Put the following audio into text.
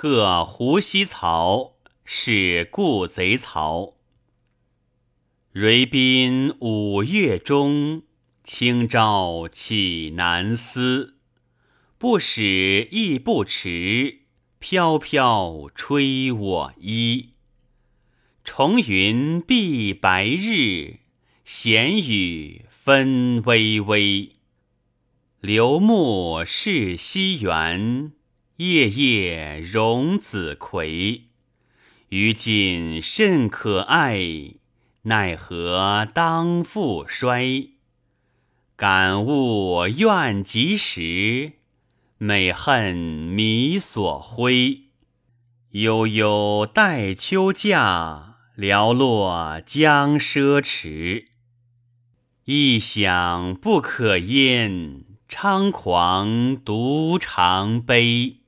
贺胡西曹，是故贼曹。蕊宾五月中，清朝起南思。不使亦不迟，飘飘吹我衣。重云蔽白日，闲雨纷微微。流木是西园，夜夜荣子葵。于今甚可爱，奈何当复衰？感悟愿及时，美恨迷所挥。悠悠待秋价，寥落将奢侈。一想不可焉。猖狂独长悲。